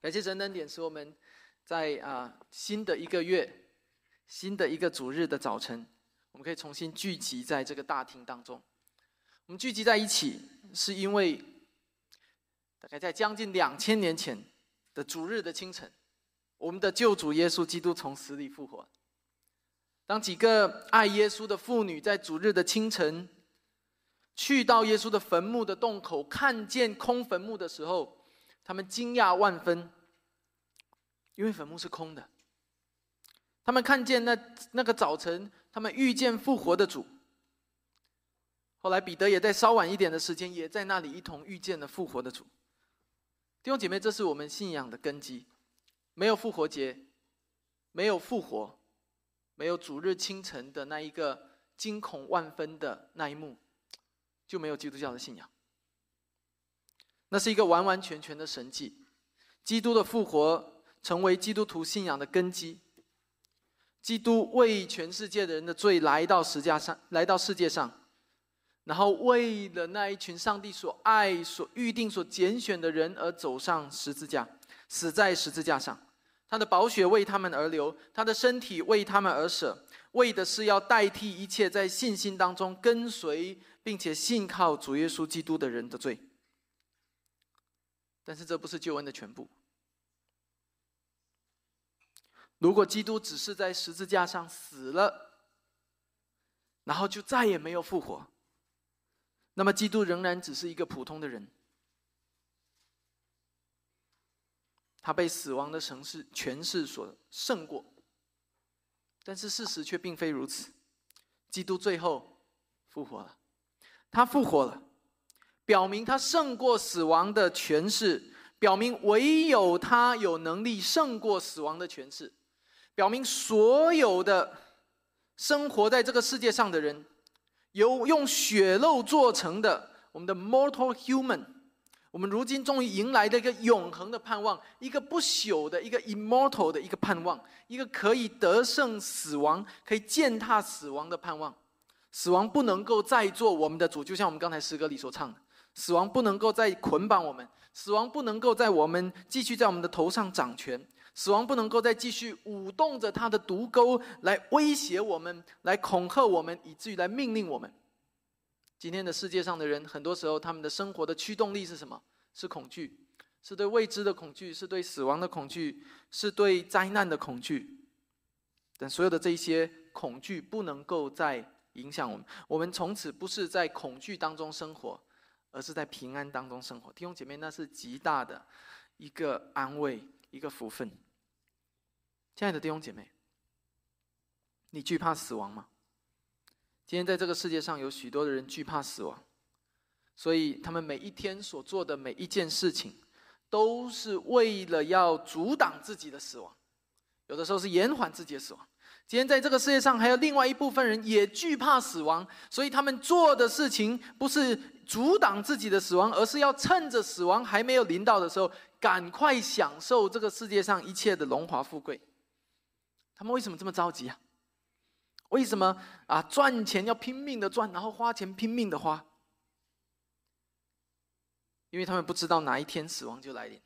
感谢神恩典，使我们在啊新的一个月、新的一个主日的早晨，我们可以重新聚集在这个大厅当中。我们聚集在一起，是因为大概在将近两千年前的主日的清晨，我们的救主耶稣基督从死里复活。当几个爱耶稣的妇女在主日的清晨，去到耶稣的坟墓的洞口，看见空坟墓的时候，他们惊讶万分，因为坟墓是空的。他们看见那那个早晨，他们遇见复活的主。后来彼得也在稍晚一点的时间，也在那里一同遇见了复活的主。弟兄姐妹，这是我们信仰的根基。没有复活节，没有复活，没有主日清晨的那一个惊恐万分的那一幕，就没有基督教的信仰。那是一个完完全全的神迹，基督的复活成为基督徒信仰的根基。基督为全世界的人的罪来到石架上，来到世界上，然后为了那一群上帝所爱、所预定、所拣选的人而走上十字架，死在十字架上。他的宝血为他们而流，他的身体为他们而舍，为的是要代替一切在信心当中跟随并且信靠主耶稣基督的人的罪。但是这不是救恩的全部。如果基督只是在十字架上死了，然后就再也没有复活，那么基督仍然只是一个普通的人。他被死亡的城市权势所胜过，但是事实却并非如此。基督最后复活了，他复活了。表明他胜过死亡的权势，表明唯有他有能力胜过死亡的权势，表明所有的生活在这个世界上的人，由用血肉做成的我们的 mortal human，我们如今终于迎来的一个永恒的盼望，一个不朽的一个 immortal 的一个盼望，一个可以得胜死亡、可以践踏死亡的盼望。死亡不能够再做我们的主，就像我们刚才诗歌里所唱的。死亡不能够再捆绑我们，死亡不能够在我们继续在我们的头上掌权，死亡不能够再继续舞动着他的毒钩来威胁我们，来恐吓我们，以至于来命令我们。今天的世界上的人，很多时候他们的生活的驱动力是什么？是恐惧，是对未知的恐惧，是对死亡的恐惧，是对灾难的恐惧。但所有的这些恐惧不能够再影响我们，我们从此不是在恐惧当中生活。而是在平安当中生活，弟兄姐妹，那是极大的一个安慰，一个福分。亲爱的弟兄姐妹，你惧怕死亡吗？今天在这个世界上有许多的人惧怕死亡，所以他们每一天所做的每一件事情，都是为了要阻挡自己的死亡，有的时候是延缓自己的死亡。今天在这个世界上，还有另外一部分人也惧怕死亡，所以他们做的事情不是阻挡自己的死亡，而是要趁着死亡还没有临到的时候，赶快享受这个世界上一切的荣华富贵。他们为什么这么着急啊？为什么啊？赚钱要拼命的赚，然后花钱拼命的花？因为他们不知道哪一天死亡就来临。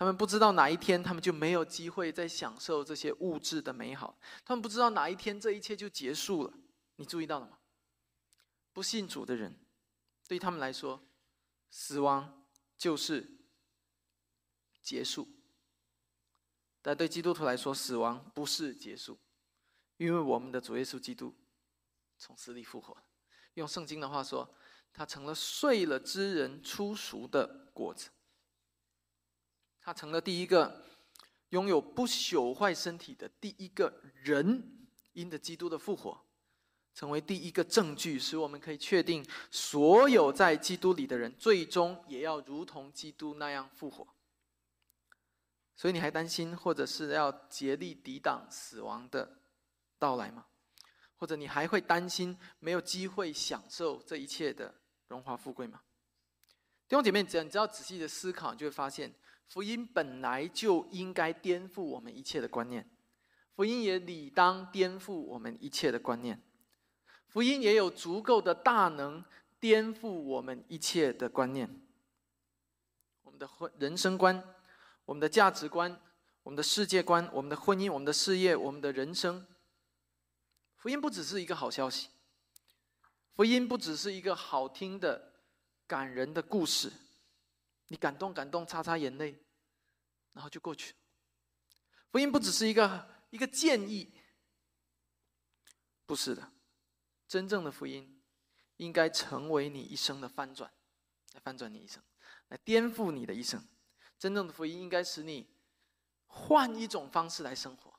他们不知道哪一天，他们就没有机会再享受这些物质的美好。他们不知道哪一天，这一切就结束了。你注意到了吗？不信主的人，对他们来说，死亡就是结束；但对基督徒来说，死亡不是结束，因为我们的主耶稣基督从死里复活。用圣经的话说，他成了睡了之人出熟的果子。他成了第一个拥有不朽坏身体的第一个人，因着基督的复活，成为第一个证据，使我们可以确定，所有在基督里的人，最终也要如同基督那样复活。所以，你还担心，或者是要竭力抵挡死亡的到来吗？或者你还会担心没有机会享受这一切的荣华富贵吗？弟兄姐妹，只要你只要仔细的思考，你就会发现。福音本来就应该颠覆我们一切的观念，福音也理当颠覆我们一切的观念，福音也有足够的大能颠覆我们一切的观念。我们的婚人生观、我们的价值观、我们的世界观、我们的婚姻、我们的事业、我们的人生。福音不只是一个好消息，福音不只是一个好听的、感人的故事，你感动感动，擦擦眼泪，然后就过去。福音不只是一个一个建议，不是的，真正的福音应该成为你一生的翻转，来翻转你一生，来颠覆你的一生。真正的福音应该使你换一种方式来生活。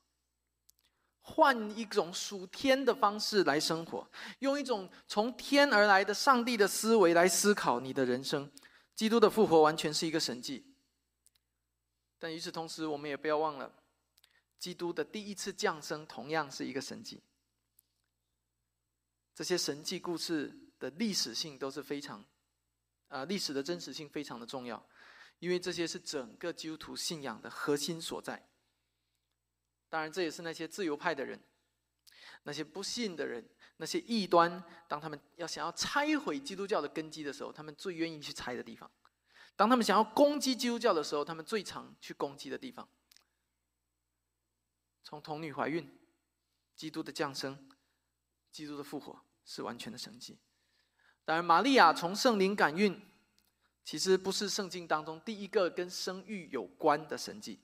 换一种属天的方式来生活，用一种从天而来的上帝的思维来思考你的人生。基督的复活完全是一个神迹，但与此同时，我们也不要忘了，基督的第一次降生同样是一个神迹。这些神迹故事的历史性都是非常，啊，历史的真实性非常的重要，因为这些是整个基督徒信仰的核心所在。当然，这也是那些自由派的人、那些不信的人、那些异端，当他们要想要拆毁基督教的根基的时候，他们最愿意去拆的地方；当他们想要攻击基督教的时候，他们最常去攻击的地方。从童女怀孕、基督的降生、基督的复活，是完全的神迹。当然，玛利亚从圣灵感孕，其实不是圣经当中第一个跟生育有关的神迹。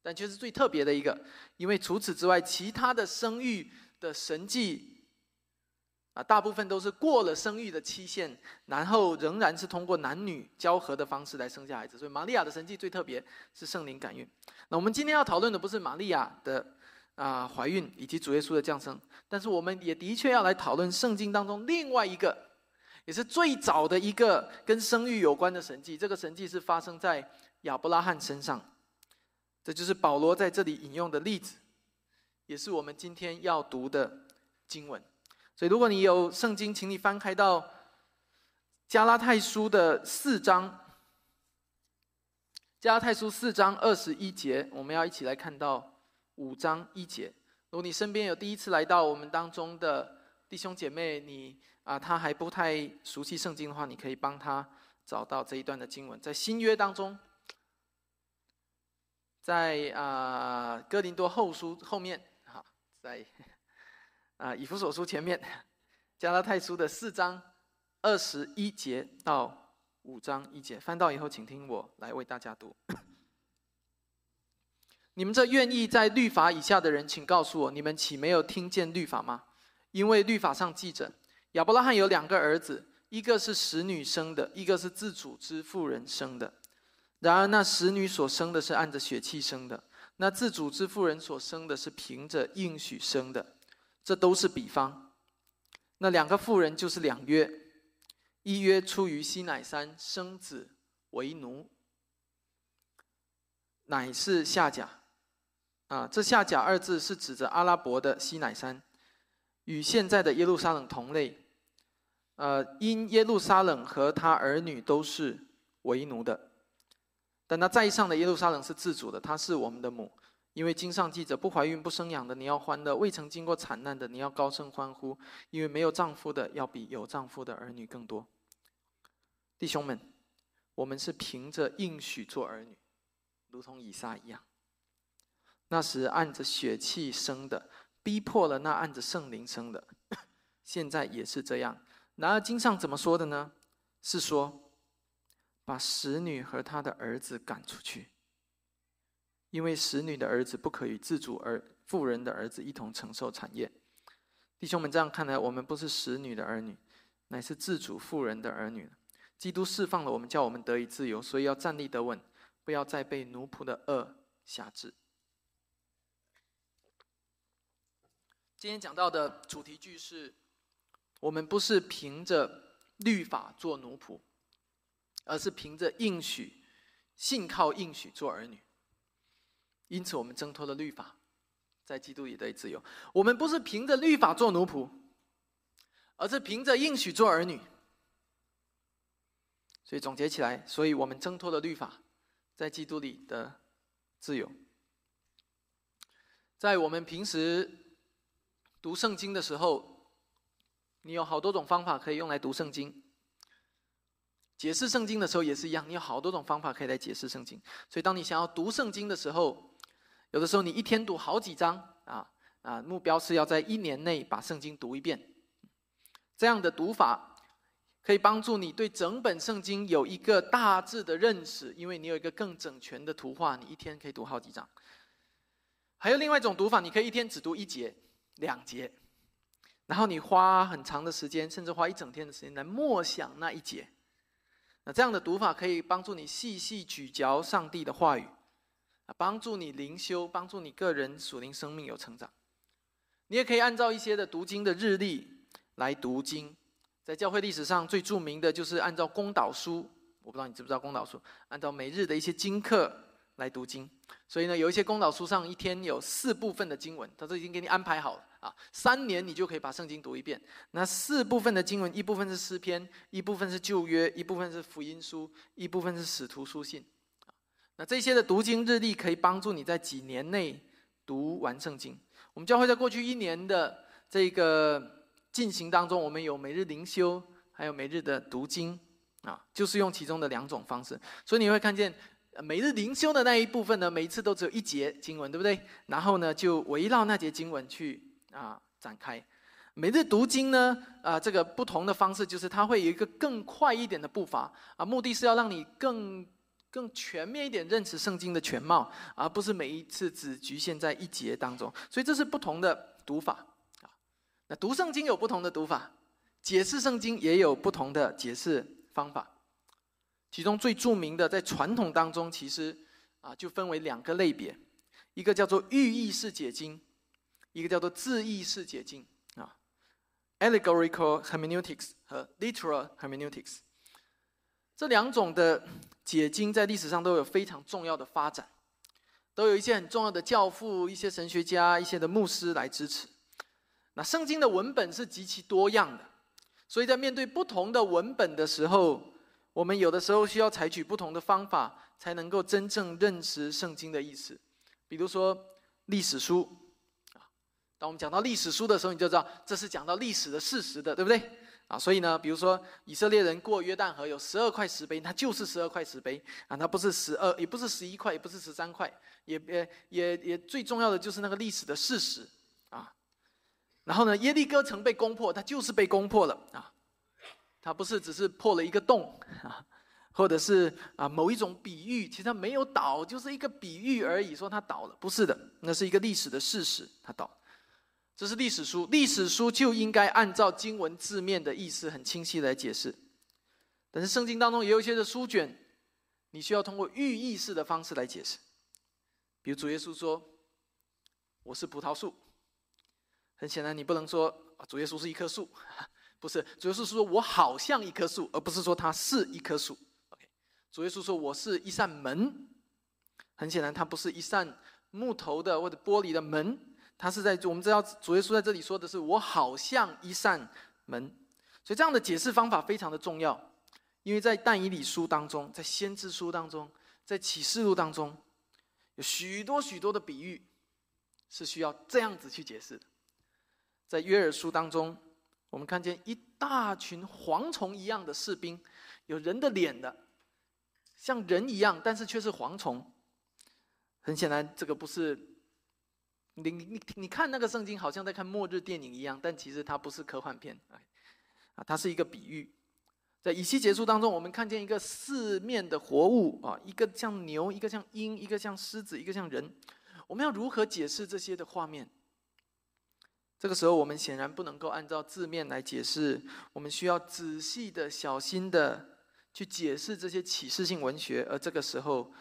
但却是最特别的一个，因为除此之外，其他的生育的神迹，啊，大部分都是过了生育的期限，然后仍然是通过男女交合的方式来生下孩子。所以玛利亚的神迹最特别，是圣灵感孕。那我们今天要讨论的不是玛利亚的啊怀孕以及主耶稣的降生，但是我们也的确要来讨论圣经当中另外一个，也是最早的一个跟生育有关的神迹。这个神迹是发生在亚伯拉罕身上。这就是保罗在这里引用的例子，也是我们今天要读的经文。所以，如果你有圣经，请你翻开到加拉太书的四章。加拉太书四章二十一节，我们要一起来看到五章一节。如果你身边有第一次来到我们当中的弟兄姐妹，你啊他还不太熟悉圣经的话，你可以帮他找到这一段的经文，在新约当中。在啊，哥林多后书后面，好，在啊以弗所书前面，加拉太书的四章二十一节到五章一节，翻到以后，请听我来为大家读。你们这愿意在律法以下的人，请告诉我，你们岂没有听见律法吗？因为律法上记着，亚伯拉罕有两个儿子，一个是使女生的，一个是自主之妇人生的。然而，那使女所生的是按着血气生的；那自主之妇人所生的是凭着应许生的。这都是比方。那两个妇人就是两约：一约出于西乃山生子为奴，乃是下甲。啊，这下甲二字是指着阿拉伯的西乃山，与现在的耶路撒冷同类。呃，因耶路撒冷和他儿女都是为奴的。但他在上的耶路撒冷是自主的，他是我们的母，因为经上记着：不怀孕不生养的你要欢乐，未曾经过惨难的你要高声欢呼，因为没有丈夫的要比有丈夫的儿女更多。弟兄们，我们是凭着应许做儿女，如同以撒一样。那时按着血气生的，逼迫了那按着圣灵生的，现在也是这样。然而经上怎么说的呢？是说。把使女和她的儿子赶出去，因为使女的儿子不可与自主儿妇人的儿子一同承受产业。弟兄们，这样看来，我们不是使女的儿女，乃是自主妇人的儿女。基督释放了我们，叫我们得以自由，所以要站立得稳，不要再被奴仆的恶辖制。今天讲到的主题句是：我们不是凭着律法做奴仆。而是凭着应许，信靠应许做儿女。因此，我们挣脱了律法，在基督里得自由。我们不是凭着律法做奴仆，而是凭着应许做儿女。所以总结起来，所以我们挣脱了律法，在基督里的自由。在我们平时读圣经的时候，你有好多种方法可以用来读圣经。解释圣经的时候也是一样，你有好多种方法可以来解释圣经。所以，当你想要读圣经的时候，有的时候你一天读好几章啊啊，目标是要在一年内把圣经读一遍。这样的读法可以帮助你对整本圣经有一个大致的认识，因为你有一个更整全的图画，你一天可以读好几章。还有另外一种读法，你可以一天只读一节、两节，然后你花很长的时间，甚至花一整天的时间来默想那一节。那这样的读法可以帮助你细细咀嚼上帝的话语，啊，帮助你灵修，帮助你个人属灵生命有成长。你也可以按照一些的读经的日历来读经，在教会历史上最著名的就是按照公导书，我不知道你知不知道公导书，按照每日的一些经课来读经。所以呢，有一些公导书上一天有四部分的经文，他都已经给你安排好了。啊，三年你就可以把圣经读一遍。那四部分的经文，一部分是诗篇，一部分是旧约，一部分是福音书，一部分是使徒书信。那这些的读经日历可以帮助你在几年内读完圣经。我们教会在过去一年的这个进行当中，我们有每日灵修，还有每日的读经，啊，就是用其中的两种方式。所以你会看见。每日灵修的那一部分呢，每一次都只有一节经文，对不对？然后呢，就围绕那节经文去啊展开。每日读经呢，啊，这个不同的方式就是它会有一个更快一点的步伐啊，目的是要让你更更全面一点认识圣经的全貌，而不是每一次只局限在一节当中。所以这是不同的读法啊。那读圣经有不同的读法，解释圣经也有不同的解释方法。其中最著名的，在传统当中，其实啊，就分为两个类别，一个叫做寓意式解经，一个叫做字义式解经啊，allegorical hermeneutics 和 literal hermeneutics。这两种的解经在历史上都有非常重要的发展，都有一些很重要的教父、一些神学家、一些的牧师来支持。那圣经的文本是极其多样的，所以在面对不同的文本的时候，我们有的时候需要采取不同的方法，才能够真正认识圣经的意思。比如说历史书，啊，当我们讲到历史书的时候，你就知道这是讲到历史的事实的，对不对？啊，所以呢，比如说以色列人过约旦河有十二块石碑，它就是十二块石碑啊，它不是十二，也不是十一块，也不是十三块，也也也也最重要的就是那个历史的事实啊。然后呢，耶利哥城被攻破，它就是被攻破了啊。它不是只是破了一个洞啊，或者是啊某一种比喻，其实它没有倒，就是一个比喻而已。说它倒了，不是的，那是一个历史的事实，它倒。这是历史书，历史书就应该按照经文字面的意思很清晰来解释。但是圣经当中也有一些的书卷，你需要通过寓意式的方式来解释。比如主耶稣说：“我是葡萄树。”很显然，你不能说主耶稣是一棵树。不是，主耶稣是说：“我好像一棵树，而不是说它是一棵树。” OK，主耶稣说：“我是一扇门。”很显然，它不是一扇木头的或者玻璃的门，他是在我们知道主耶稣在这里说的是：“我好像一扇门。”所以这样的解释方法非常的重要，因为在但以理书当中，在先知书当中，在启示录当中，有许多许多的比喻是需要这样子去解释的，在约珥书当中。我们看见一大群蝗虫一样的士兵，有人的脸的，像人一样，但是却是蝗虫。很显然，这个不是你你你你看那个圣经，好像在看末日电影一样，但其实它不是科幻片，啊，它是一个比喻。在以西结束当中，我们看见一个四面的活物啊，一个像牛，一个像鹰，一个像狮子，一个像人。我们要如何解释这些的画面？这个时候，我们显然不能够按照字面来解释，我们需要仔细的、小心的去解释这些启示性文学。而这个时候，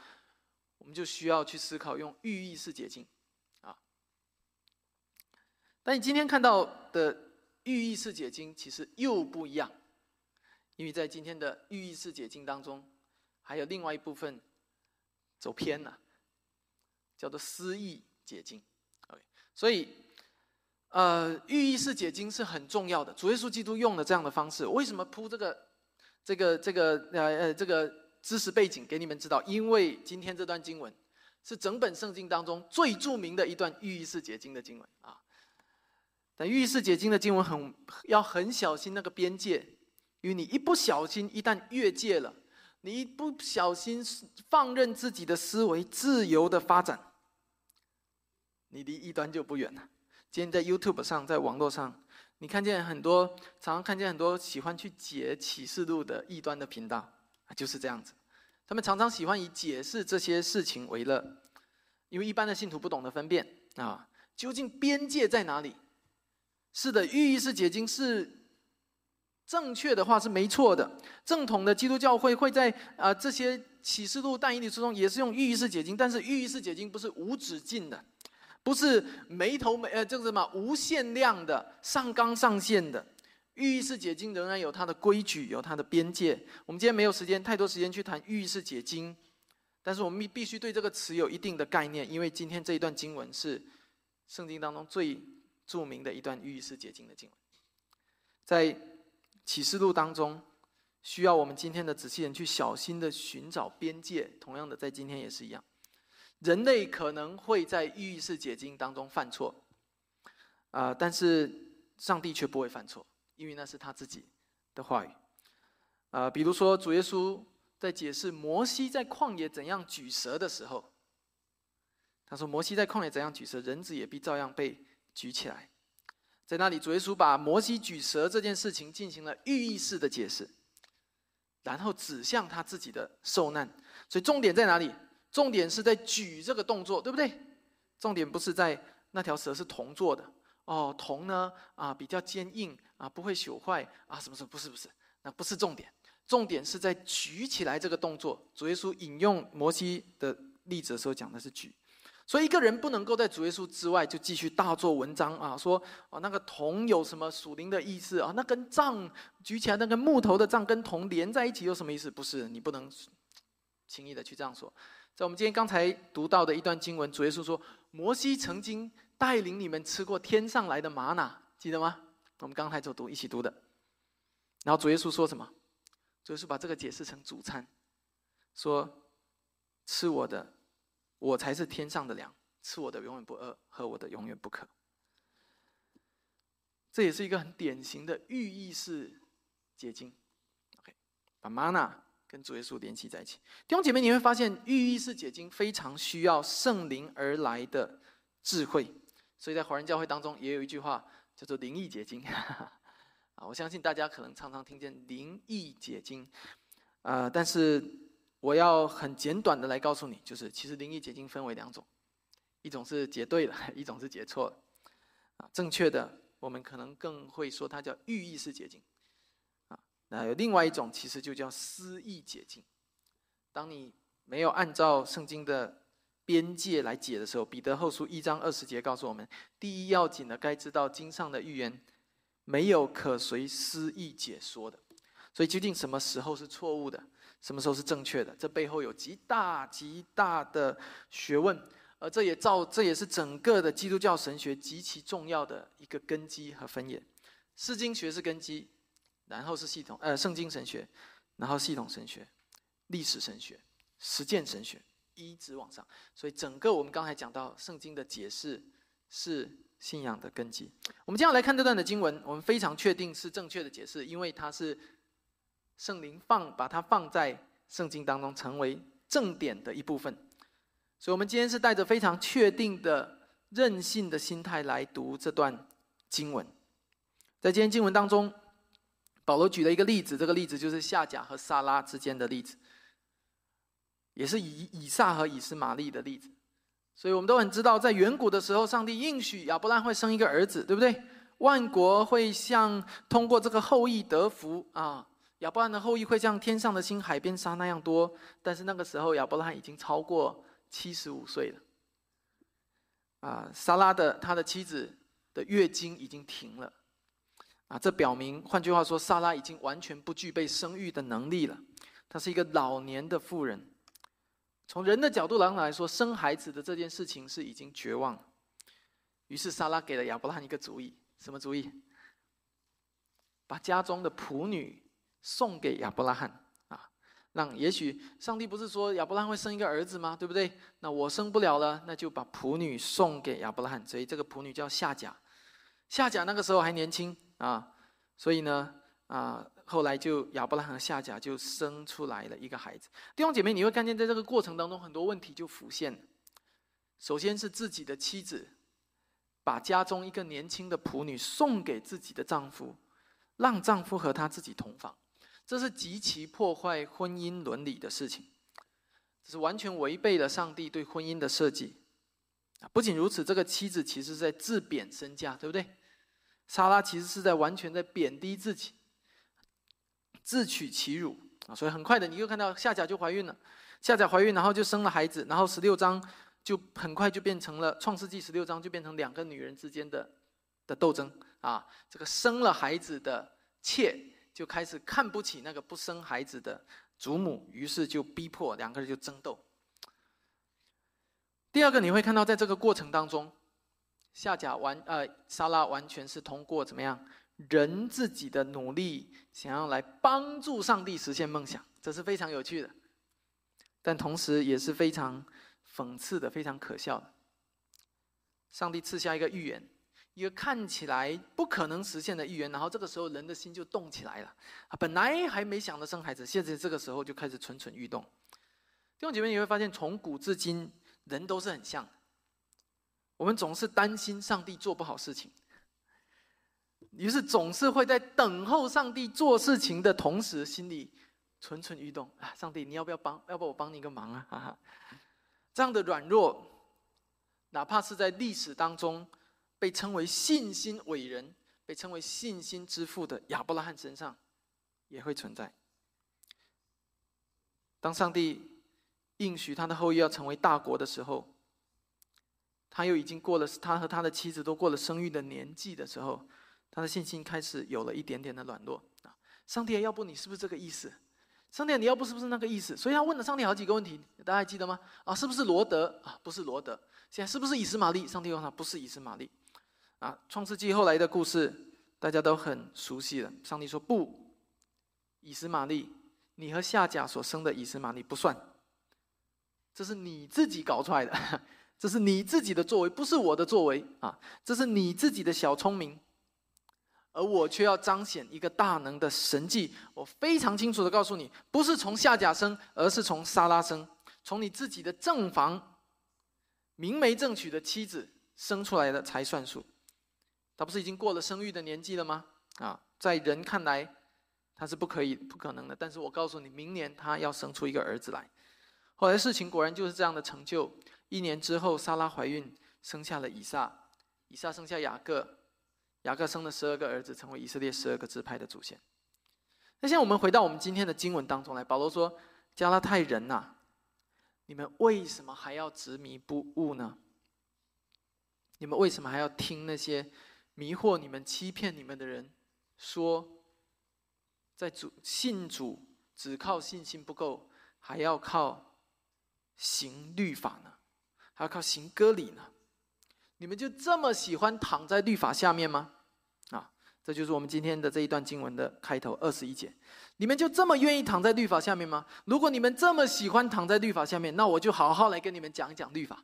我们就需要去思考用寓意式解经，但你今天看到的寓意式解经，其实又不一样，因为在今天的寓意式解经当中，还有另外一部分走偏了，叫做诗意解经。OK，所以。呃，寓意式解经是很重要的。主耶稣基督用了这样的方式，为什么铺这个、这个、这个呃呃这个知识背景给你们知道？因为今天这段经文是整本圣经当中最著名的一段寓意式解经的经文啊。但寓意式解经的经文很要很小心那个边界，因为你一不小心，一旦越界了，你一不小心放任自己的思维自由的发展，你离异端就不远了。今天在 YouTube 上，在网络上，你看见很多，常常看见很多喜欢去解启示录的异端的频道，就是这样子。他们常常喜欢以解释这些事情为乐，因为一般的信徒不懂得分辨啊，究竟边界在哪里？是的，寓意式解经是正确的话是没错的。正统的基督教会会在啊这些启示录、但以理书中也是用寓意式解经，但是寓意式解经不是无止境的，不是没头没呃这个什么无限量的上纲上线的。寓意式解经仍然有它的规矩，有它的边界。我们今天没有时间太多时间去谈寓意式解经，但是我们必必须对这个词有一定的概念，因为今天这一段经文是圣经当中最著名的一段寓意式解经的经文，在启示录当中，需要我们今天的仔细人去小心的寻找边界。同样的，在今天也是一样，人类可能会在寓意式解经当中犯错，啊，但是上帝却不会犯错。因为那是他自己的话语，啊，比如说主耶稣在解释摩西在旷野怎样举蛇的时候，他说摩西在旷野怎样举蛇，人子也必照样被举起来。在那里，主耶稣把摩西举蛇这件事情进行了寓意式的解释，然后指向他自己的受难。所以重点在哪里？重点是在举这个动作，对不对？重点不是在那条蛇是铜做的。哦，铜呢？啊，比较坚硬啊，不会朽坏啊，什么什么？不是不是，那不是重点，重点是在举起来这个动作。主耶稣引用摩西的例子的时候讲的是举，所以一个人不能够在主耶稣之外就继续大做文章啊，说哦那个铜有什么属灵的意思啊？那根杖举起来，那根木头的杖跟铜连在一起有什么意思？不是，你不能轻易的去这样说。在我们今天刚才读到的一段经文，主耶稣说，摩西曾经。带领你们吃过天上来的玛瑙，记得吗？我们刚才就读一起读的。然后主耶稣说什么？主耶稣把这个解释成主餐，说：“吃我的，我才是天上的粮；吃我的永远不饿，喝我的永远不渴。”这也是一个很典型的寓意式结晶。OK，把玛瑙跟主耶稣联系在一起。弟兄姐妹，你会发现寓意式结晶非常需要圣灵而来的智慧。所以在华人教会当中，也有一句话叫做“灵异结晶”，啊，我相信大家可能常常听见“灵异结晶”，啊，但是我要很简短的来告诉你，就是其实灵异结晶分为两种，一种是结对了，一种是结错了，啊，正确的我们可能更会说它叫寓意式结晶，啊，那有另外一种其实就叫私意结晶，当你没有按照圣经的。边界来解的时候，彼得后书一章二十节告诉我们：第一要紧的，该知道经上的预言，没有可随私意解说的。所以究竟什么时候是错误的，什么时候是正确的？这背后有极大极大的学问，而这也造，这也是整个的基督教神学极其重要的一个根基和分野。诗经学是根基，然后是系统，呃，圣经神学，然后系统神学，历史神学，实践神学。一直往上，所以整个我们刚才讲到圣经的解释是信仰的根基。我们接下来看这段的经文，我们非常确定是正确的解释，因为它是圣灵放把它放在圣经当中，成为正典的一部分。所以，我们今天是带着非常确定的任性的心态来读这段经文。在今天经文当中，保罗举了一个例子，这个例子就是夏甲和撒拉之间的例子。也是以以撒和以斯玛利的例子，所以我们都很知道，在远古的时候，上帝应许亚伯拉罕会生一个儿子，对不对？万国会像通过这个后裔得福啊，亚伯拉罕的后裔会像天上的星、海边沙那样多。但是那个时候，亚伯拉罕已经超过七十五岁了，啊，莎拉的他的妻子的月经已经停了，啊，这表明，换句话说，莎拉已经完全不具备生育的能力了，她是一个老年的妇人。从人的角度来来说，生孩子的这件事情是已经绝望。于是莎拉给了亚伯拉罕一个主意，什么主意？把家中的仆女送给亚伯拉罕啊，让也许上帝不是说亚伯拉罕会生一个儿子吗？对不对？那我生不了了，那就把仆女送给亚伯拉罕。所以这个仆女叫夏甲。夏甲那个时候还年轻啊，所以呢啊，后来就亚伯拉罕和夏甲就生出来了一个孩子。弟兄姐妹，你会看见在这个过程当中，很多问题就浮现。首先是自己的妻子，把家中一个年轻的仆女送给自己的丈夫，让丈夫和她自己同房，这是极其破坏婚姻伦理的事情，这是完全违背了上帝对婚姻的设计。不仅如此，这个妻子其实在自贬身价，对不对？莎拉其实是在完全在贬低自己，自取其辱啊！所以很快的，你又看到夏甲就怀孕了，夏甲怀孕，然后就生了孩子，然后十六章就很快就变成了创世纪十六章就变成两个女人之间的的斗争啊！这个生了孩子的妾就开始看不起那个不生孩子的祖母，于是就逼迫两个人就争斗。第二个，你会看到在这个过程当中。夏甲完，呃，莎拉完全是通过怎么样人自己的努力，想要来帮助上帝实现梦想，这是非常有趣的，但同时也是非常讽刺的，非常可笑的。上帝赐下一个预言，一个看起来不可能实现的预言，然后这个时候人的心就动起来了，啊，本来还没想着生孩子，现在这个时候就开始蠢蠢欲动。弟兄姐妹，你会发现从古至今，人都是很像。我们总是担心上帝做不好事情，于是总是会在等候上帝做事情的同时，心里蠢蠢欲动啊！上帝，你要不要帮？要不我帮你一个忙啊？哈哈！这样的软弱，哪怕是在历史当中被称为信心伟人、被称为信心之父的亚伯拉罕身上，也会存在。当上帝应许他的后裔要成为大国的时候。他又已经过了，他和他的妻子都过了生育的年纪的时候，他的信心开始有了一点点的软弱啊！上帝，要不你是不是这个意思？上帝，你要不是不是那个意思？所以他问了上帝好几个问题，大家还记得吗？啊，是不是罗德啊？不是罗德。现在是不是以斯玛利？上帝问他，不是以斯玛利。啊，创世纪后来的故事大家都很熟悉了。上帝说不，以斯玛利，你和夏甲所生的以斯玛利不算，这是你自己搞出来的。这是你自己的作为，不是我的作为啊！这是你自己的小聪明，而我却要彰显一个大能的神迹。我非常清楚的告诉你，不是从夏甲生，而是从沙拉生，从你自己的正房、明媒正娶的妻子生出来的才算数。他不是已经过了生育的年纪了吗？啊，在人看来，他是不可以、不可能的。但是我告诉你，明年他要生出一个儿子来。后来事情果然就是这样的成就。一年之后，莎拉怀孕，生下了以撒。以撒生下雅各，雅各生了十二个儿子，成为以色列十二个支派的祖先。那现在我们回到我们今天的经文当中来，保罗说：“加拉太人呐，你们为什么还要执迷不悟呢？你们为什么还要听那些迷惑你们、欺骗你们的人说，在主信主只靠信心不够，还要靠行律法呢？”还要靠行割礼呢？你们就这么喜欢躺在律法下面吗？啊，这就是我们今天的这一段经文的开头二十一节。你们就这么愿意躺在律法下面吗？如果你们这么喜欢躺在律法下面，那我就好好来跟你们讲一讲律法。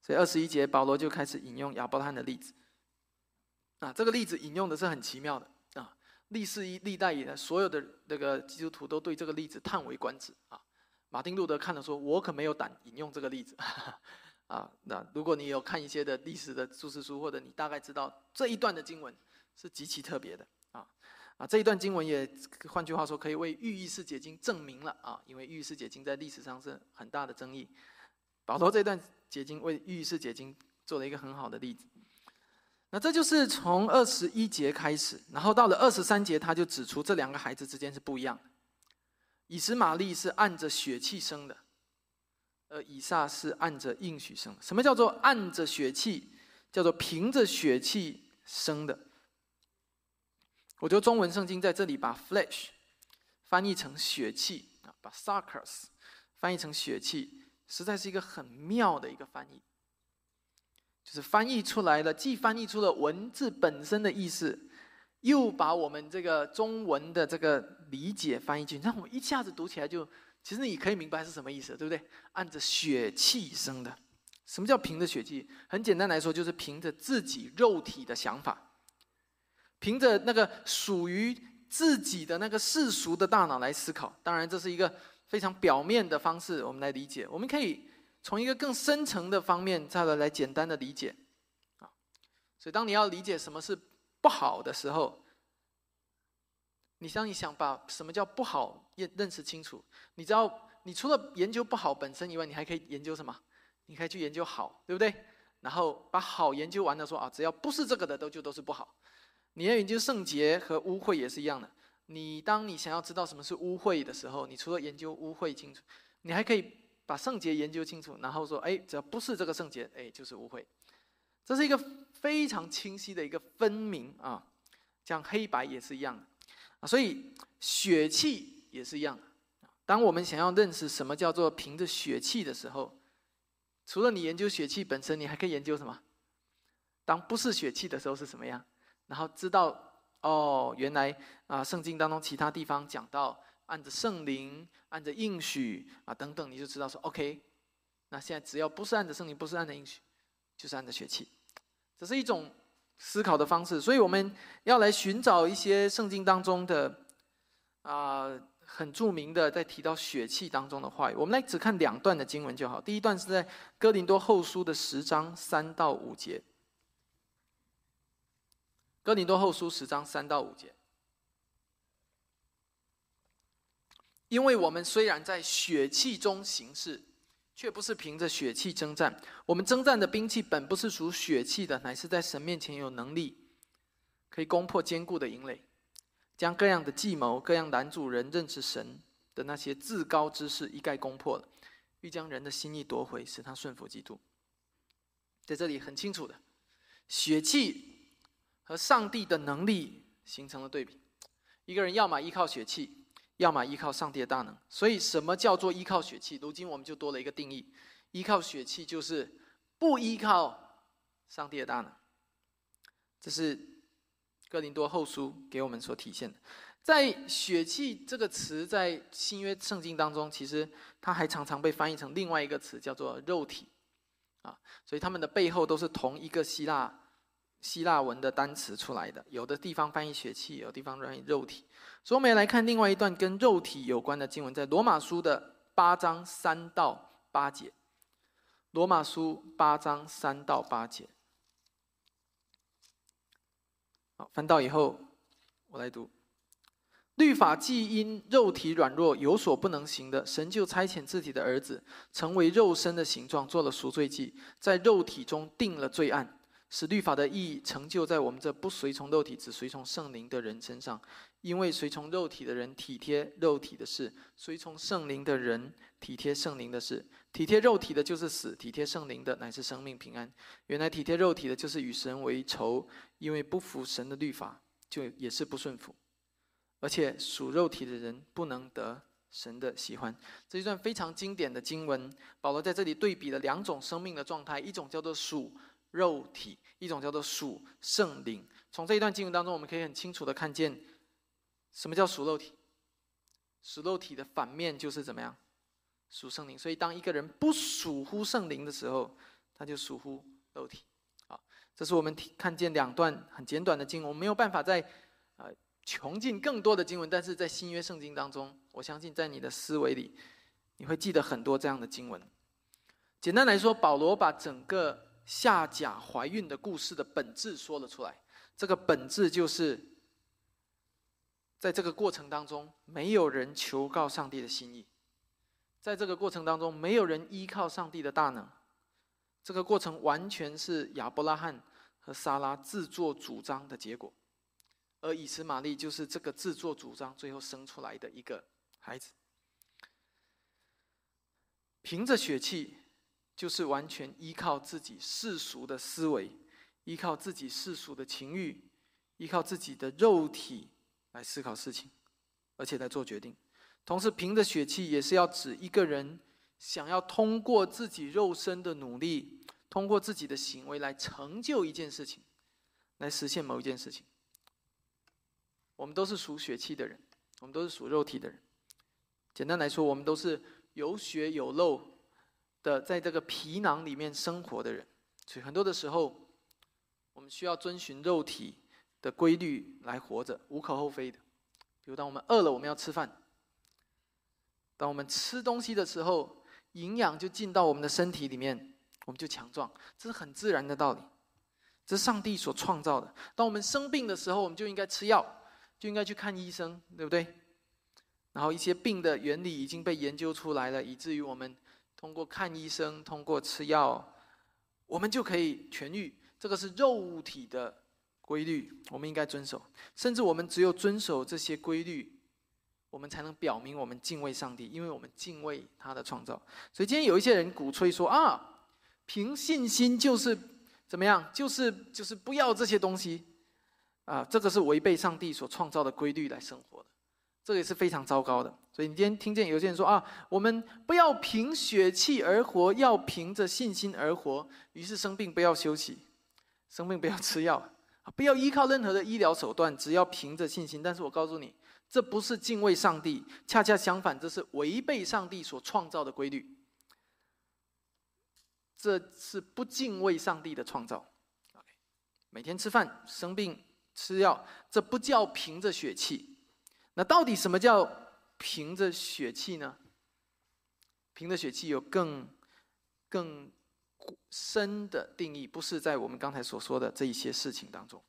所以二十一节，保罗就开始引用亚伯拉罕的例子。啊，这个例子引用的是很奇妙的啊，历世一历代以来，所有的那个基督徒都对这个例子叹为观止啊。马丁路德看了说：“我可没有胆引用这个例子，啊，那如果你有看一些的历史的注释书，或者你大概知道这一段的经文是极其特别的，啊，啊，这一段经文也换句话说，可以为寓意式解经证明了啊，因为寓意式解经在历史上是很大的争议。保罗这段解经为寓意式解经做了一个很好的例子。那这就是从二十一节开始，然后到了二十三节，他就指出这两个孩子之间是不一样的。”以实玛利是按着血气生的，而以撒是按着应许生。什么叫做按着血气？叫做凭着血气生的。我觉得中文圣经在这里把 flesh 翻译成血气啊，把 sarcus 翻译成血气，实在是一个很妙的一个翻译。就是翻译出来了，既翻译出了文字本身的意思。又把我们这个中文的这个理解翻译进去，让我们一下子读起来就，其实你可以明白是什么意思，对不对？按着血气生的，什么叫凭着血气？很简单来说，就是凭着自己肉体的想法，凭着那个属于自己的那个世俗的大脑来思考。当然，这是一个非常表面的方式，我们来理解。我们可以从一个更深层的方面再来来简单的理解。啊，所以当你要理解什么是不好的时候，你当你想把什么叫不好认认识清楚，你知道，你除了研究不好本身以外，你还可以研究什么？你可以去研究好，对不对？然后把好研究完了，说啊，只要不是这个的，都就都是不好。你要研究圣洁和污秽也是一样的。你当你想要知道什么是污秽的时候，你除了研究污秽清楚，你还可以把圣洁研究清楚，然后说，哎，只要不是这个圣洁，哎，就是污秽。这是一个非常清晰的一个分明啊，像黑白也是一样的啊。所以血气也是一样的。当我们想要认识什么叫做凭着血气的时候，除了你研究血气本身，你还可以研究什么？当不是血气的时候是什么样？然后知道哦，原来啊，圣经当中其他地方讲到按着圣灵、按着应许啊等等，你就知道说 OK。那现在只要不是按着圣灵，不是按着应许，就是按着血气。这是一种思考的方式，所以我们要来寻找一些圣经当中的啊。很著名的，在提到血气当中的话语，我们来只看两段的经文就好。第一段是在哥林多后书的十章三到五节。哥林多后书十章三到五节，因为我们虽然在血气中行事，却不是凭着血气征战。我们征战的兵器本不是属血气的，乃是在神面前有能力，可以攻破坚固的营垒。将各样的计谋、各样男主人认识神的那些至高之事一概攻破了，欲将人的心意夺回，使他顺服基督。在这里很清楚的，血气和上帝的能力形成了对比。一个人要么依靠血气，要么依靠上帝的大能。所以，什么叫做依靠血气？如今我们就多了一个定义：依靠血气就是不依靠上帝的大能。这是。哥林多后书给我们所体现的，在“血气”这个词，在新约圣经当中，其实它还常常被翻译成另外一个词，叫做“肉体”，啊，所以他们的背后都是同一个希腊希腊文的单词出来的。有的地方翻译“血气”，有地方翻译“肉体”。所以我们来看另外一段跟肉体有关的经文，在罗马书的八章三到八节。罗马书八章三到八节。好，翻到以后，我来读。律法既因肉体软弱有所不能行的，神就差遣自己的儿子，成为肉身的形状，做了赎罪祭，在肉体中定了罪案，使律法的意义成就在我们这不随从肉体、只随从圣灵的人身上。因为随从肉体的人体贴肉体的事，随从圣灵的人体贴圣灵的事。体贴肉体的就是死，体贴圣灵的乃是生命平安。原来体贴肉体的就是与神为仇，因为不服神的律法，就也是不顺服。而且属肉体的人不能得神的喜欢。这一段非常经典的经文，保罗在这里对比了两种生命的状态：一种叫做属肉体，一种叫做属圣灵。从这一段经文当中，我们可以很清楚的看见。什么叫属肉体？属肉体的反面就是怎么样？属圣灵。所以当一个人不属乎圣灵的时候，他就属乎肉体。啊，这是我们看见两段很简短的经文，我没有办法在呃穷尽更多的经文，但是在新约圣经当中，我相信在你的思维里，你会记得很多这样的经文。简单来说，保罗把整个夏甲怀孕的故事的本质说了出来。这个本质就是。在这个过程当中，没有人求告上帝的心意；在这个过程当中，没有人依靠上帝的大能。这个过程完全是亚伯拉罕和撒拉自作主张的结果，而以实玛利就是这个自作主张最后生出来的一个孩子。凭着血气，就是完全依靠自己世俗的思维，依靠自己世俗的情欲，依靠自己的肉体。来思考事情，而且来做决定。同时，凭着血气也是要指一个人想要通过自己肉身的努力，通过自己的行为来成就一件事情，来实现某一件事情。我们都是属血气的人，我们都是属肉体的人。简单来说，我们都是有血有肉的，在这个皮囊里面生活的人。所以，很多的时候，我们需要遵循肉体。的规律来活着，无可厚非的。比如当我们饿了，我们要吃饭；当我们吃东西的时候，营养就进到我们的身体里面，我们就强壮。这是很自然的道理，这是上帝所创造的。当我们生病的时候，我们就应该吃药，就应该去看医生，对不对？然后一些病的原理已经被研究出来了，以至于我们通过看医生、通过吃药，我们就可以痊愈。这个是肉体的规律，我们应该遵守。甚至我们只有遵守这些规律，我们才能表明我们敬畏上帝，因为我们敬畏他的创造。所以今天有一些人鼓吹说啊，凭信心就是怎么样，就是就是不要这些东西啊，这个是违背上帝所创造的规律来生活的。这个也是非常糟糕的，所以你今天听见有些人说啊，我们不要凭血气而活，要凭着信心而活。于是生病不要休息，生病不要吃药，不要依靠任何的医疗手段，只要凭着信心。但是我告诉你，这不是敬畏上帝，恰恰相反，这是违背上帝所创造的规律。这是不敬畏上帝的创造。每天吃饭生病吃药，这不叫凭着血气。那到底什么叫凭着血气呢？凭着血气有更更深的定义，不是在我们刚才所说的这一些事情当中。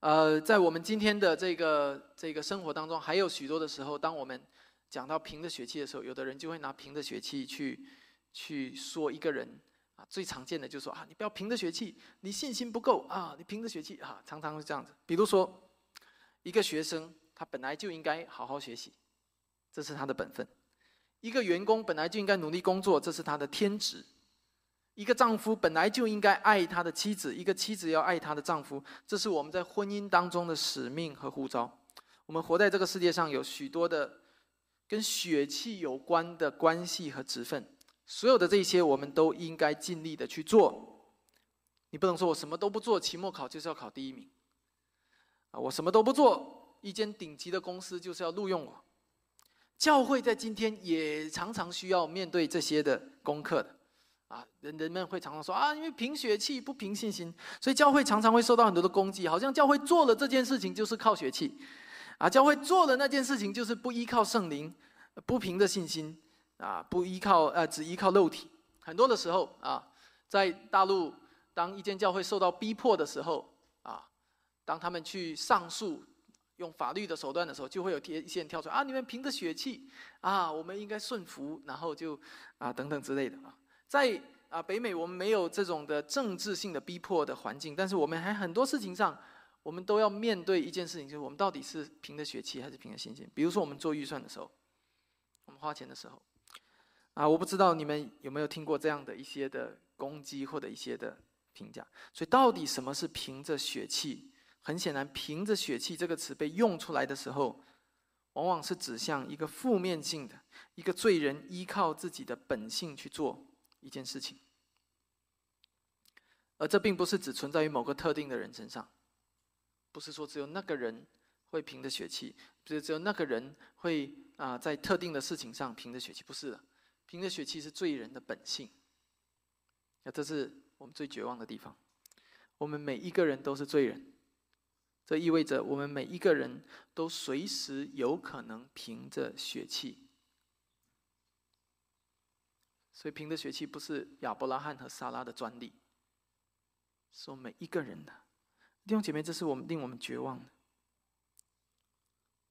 呃，在我们今天的这个这个生活当中，还有许多的时候，当我们讲到凭着血气的时候，有的人就会拿凭着血气去去说一个人啊，最常见的就是说啊，你不要凭着血气，你信心不够啊，你凭着血气啊，常常是这样子。比如说。一个学生，他本来就应该好好学习，这是他的本分；一个员工本来就应该努力工作，这是他的天职；一个丈夫本来就应该爱他的妻子，一个妻子要爱她的丈夫，这是我们在婚姻当中的使命和呼召。我们活在这个世界上，有许多的跟血气有关的关系和职分，所有的这些，我们都应该尽力的去做。你不能说我什么都不做，期末考就是要考第一名。啊，我什么都不做，一间顶级的公司就是要录用我。教会在今天也常常需要面对这些的功课的，啊，人人们会常常说啊，因为凭血气不凭信心，所以教会常常会受到很多的攻击，好像教会做了这件事情就是靠血气，啊，教会做了那件事情就是不依靠圣灵，不凭着信心，啊，不依靠呃只依靠肉体。很多的时候啊，在大陆，当一间教会受到逼迫的时候。啊当他们去上诉，用法律的手段的时候，就会有一些人跳出来啊！你们凭着血气啊，我们应该顺服，然后就啊等等之类的啊。在啊北美，我们没有这种的政治性的逼迫的环境，但是我们还很多事情上，我们都要面对一件事情，就是我们到底是凭着血气还是凭着信心？比如说我们做预算的时候，我们花钱的时候，啊，我不知道你们有没有听过这样的一些的攻击或者一些的评价。所以到底什么是凭着血气？很显然，“凭着血气”这个词被用出来的时候，往往是指向一个负面性的一个罪人依靠自己的本性去做一件事情，而这并不是只存在于某个特定的人身上，不是说只有那个人会凭着血气，不是只有那个人会啊在特定的事情上凭着血气，不是的，凭着血气是罪人的本性。那这是我们最绝望的地方，我们每一个人都是罪人。这意味着我们每一个人都随时有可能凭着血气，所以凭着血气不是亚伯拉罕和撒拉的专利，是我们每一个人的弟兄姐妹，这是我们令我们绝望的。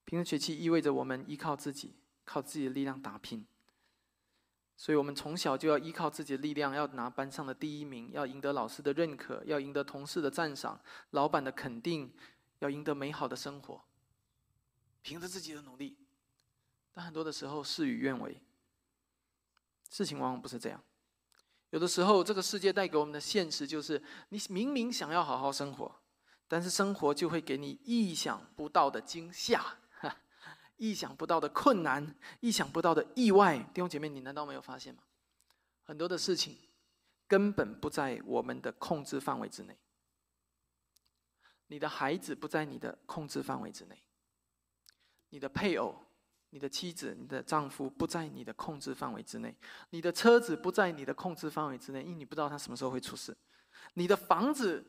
凭着血气意味着我们依靠自己，靠自己的力量打拼，所以我们从小就要依靠自己的力量，要拿班上的第一名，要赢得老师的认可，要赢得同事的赞赏，老板的肯定。要赢得美好的生活，凭着自己的努力，但很多的时候事与愿违。事情往往不是这样，有的时候这个世界带给我们的现实就是：你明明想要好好生活，但是生活就会给你意想不到的惊吓、意想不到的困难、意想不到的意外。弟兄姐妹，你难道没有发现吗？很多的事情根本不在我们的控制范围之内。你的孩子不在你的控制范围之内，你的配偶、你的妻子、你的丈夫不在你的控制范围之内，你的车子不在你的控制范围之内，因为你不知道他什么时候会出事。你的房子、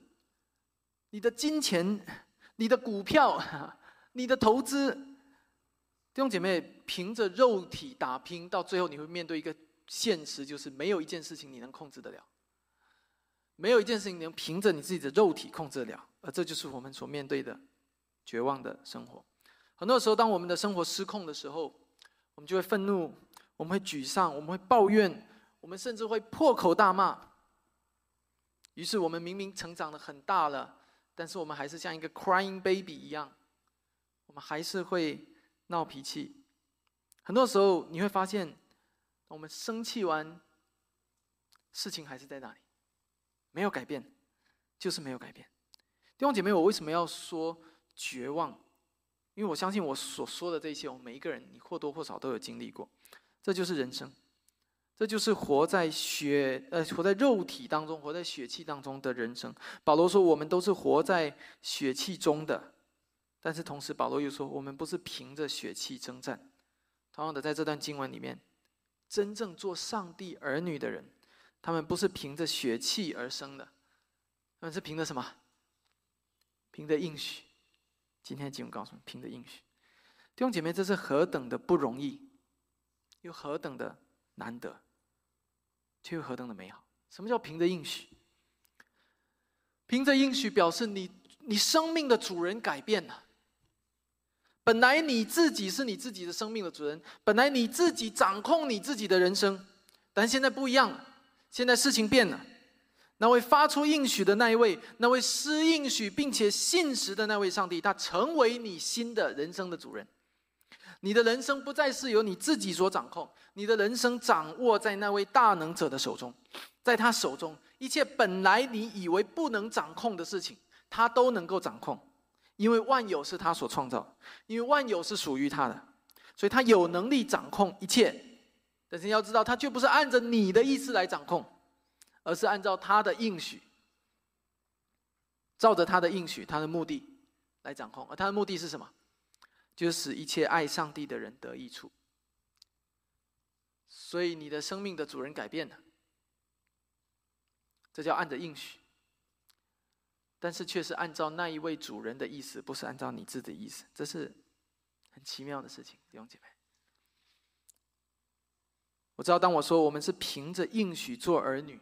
你的金钱、你的股票，你的投资，弟兄姐妹，凭着肉体打拼，到最后你会面对一个现实，就是没有一件事情你能控制得了，没有一件事情能凭着你自己的肉体控制得了，而这就是我们所面对的绝望的生活。很多时候，当我们的生活失控的时候，我们就会愤怒，我们会沮丧，我们会抱怨，我们甚至会破口大骂。于是，我们明明成长的很大了，但是我们还是像一个 crying baby 一样。我们还是会闹脾气，很多时候你会发现，我们生气完，事情还是在那里，没有改变，就是没有改变。弟兄姐妹，我为什么要说绝望？因为我相信我所说的这些，我们每一个人，你或多或少都有经历过。这就是人生，这就是活在血呃活在肉体当中，活在血气当中的人生。保罗说，我们都是活在血气中的。但是同时，保罗又说：“我们不是凭着血气征战。”同样的，在这段经文里面，真正做上帝儿女的人，他们不是凭着血气而生的，他们是凭着什么？凭着应许。今天经文告诉你，凭着应许。弟兄姐妹，这是何等的不容易，又何等的难得，却又何等的美好。什么叫凭着应许？凭着应许，表示你你生命的主人改变了。本来你自己是你自己的生命的主人，本来你自己掌控你自己的人生，但现在不一样了。现在事情变了，那位发出应许的那一位，那位施应许并且信实的那位上帝，他成为你新的人生的主人。你的人生不再是由你自己所掌控，你的人生掌握在那位大能者的手中，在他手中，一切本来你以为不能掌控的事情，他都能够掌控。因为万有是他所创造，因为万有是属于他的，所以他有能力掌控一切。但是要知道，他却不是按着你的意思来掌控，而是按照他的应许，照着他的应许、他的目的来掌控。而他的目的是什么？就是使一切爱上帝的人得益处。所以你的生命的主人改变了，这叫按着应许。但是却是按照那一位主人的意思，不是按照你自己的意思，这是很奇妙的事情，弟兄姐妹。我知道，当我说我们是凭着应许做儿女，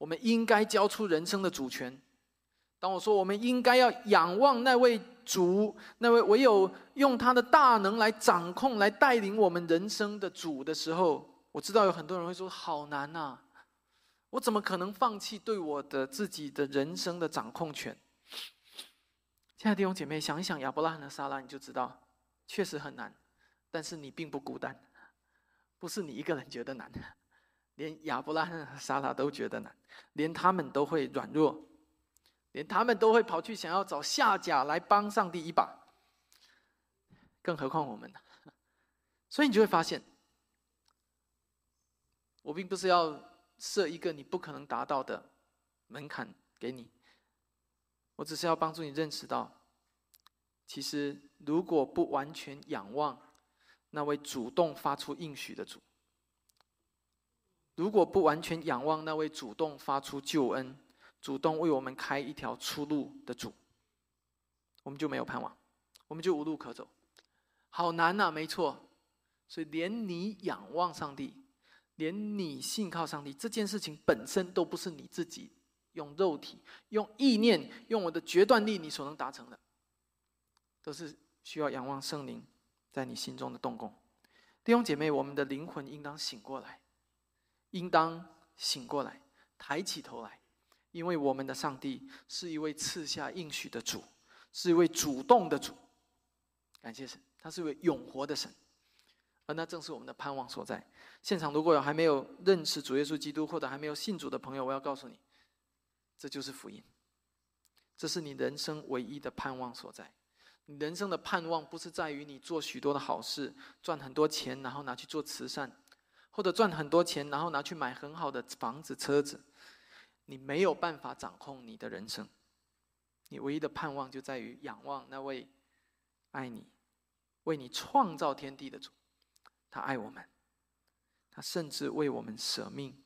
我们应该交出人生的主权；当我说我们应该要仰望那位主，那位唯有用他的大能来掌控、来带领我们人生的主的时候，我知道有很多人会说：“好难呐。”我怎么可能放弃对我的自己的人生的掌控权？亲爱的弟兄姐妹，想一想亚伯拉罕的撒拉，你就知道，确实很难。但是你并不孤单，不是你一个人觉得难，连亚伯拉罕和撒拉都觉得难，连他们都会软弱，连他们都会跑去想要找下甲来帮上帝一把，更何况我们呢？所以你就会发现，我并不是要。设一个你不可能达到的门槛给你，我只是要帮助你认识到，其实如果不完全仰望那位主动发出应许的主，如果不完全仰望那位主动发出救恩、主动为我们开一条出路的主，我们就没有盼望，我们就无路可走，好难呐！没错，所以连你仰望上帝。连你信靠上帝这件事情本身都不是你自己用肉体、用意念、用我的决断力你所能达成的，都是需要仰望圣灵在你心中的动工。弟兄姐妹，我们的灵魂应当醒过来，应当醒过来，抬起头来，因为我们的上帝是一位赐下应许的主，是一位主动的主。感谢神，他是一位永活的神。而那正是我们的盼望所在。现场如果有还没有认识主耶稣基督或者还没有信主的朋友，我要告诉你，这就是福音，这是你人生唯一的盼望所在。你人生的盼望不是在于你做许多的好事，赚很多钱，然后拿去做慈善，或者赚很多钱，然后拿去买很好的房子、车子。你没有办法掌控你的人生，你唯一的盼望就在于仰望那位爱你、为你创造天地的主。他爱我们，他甚至为我们舍命，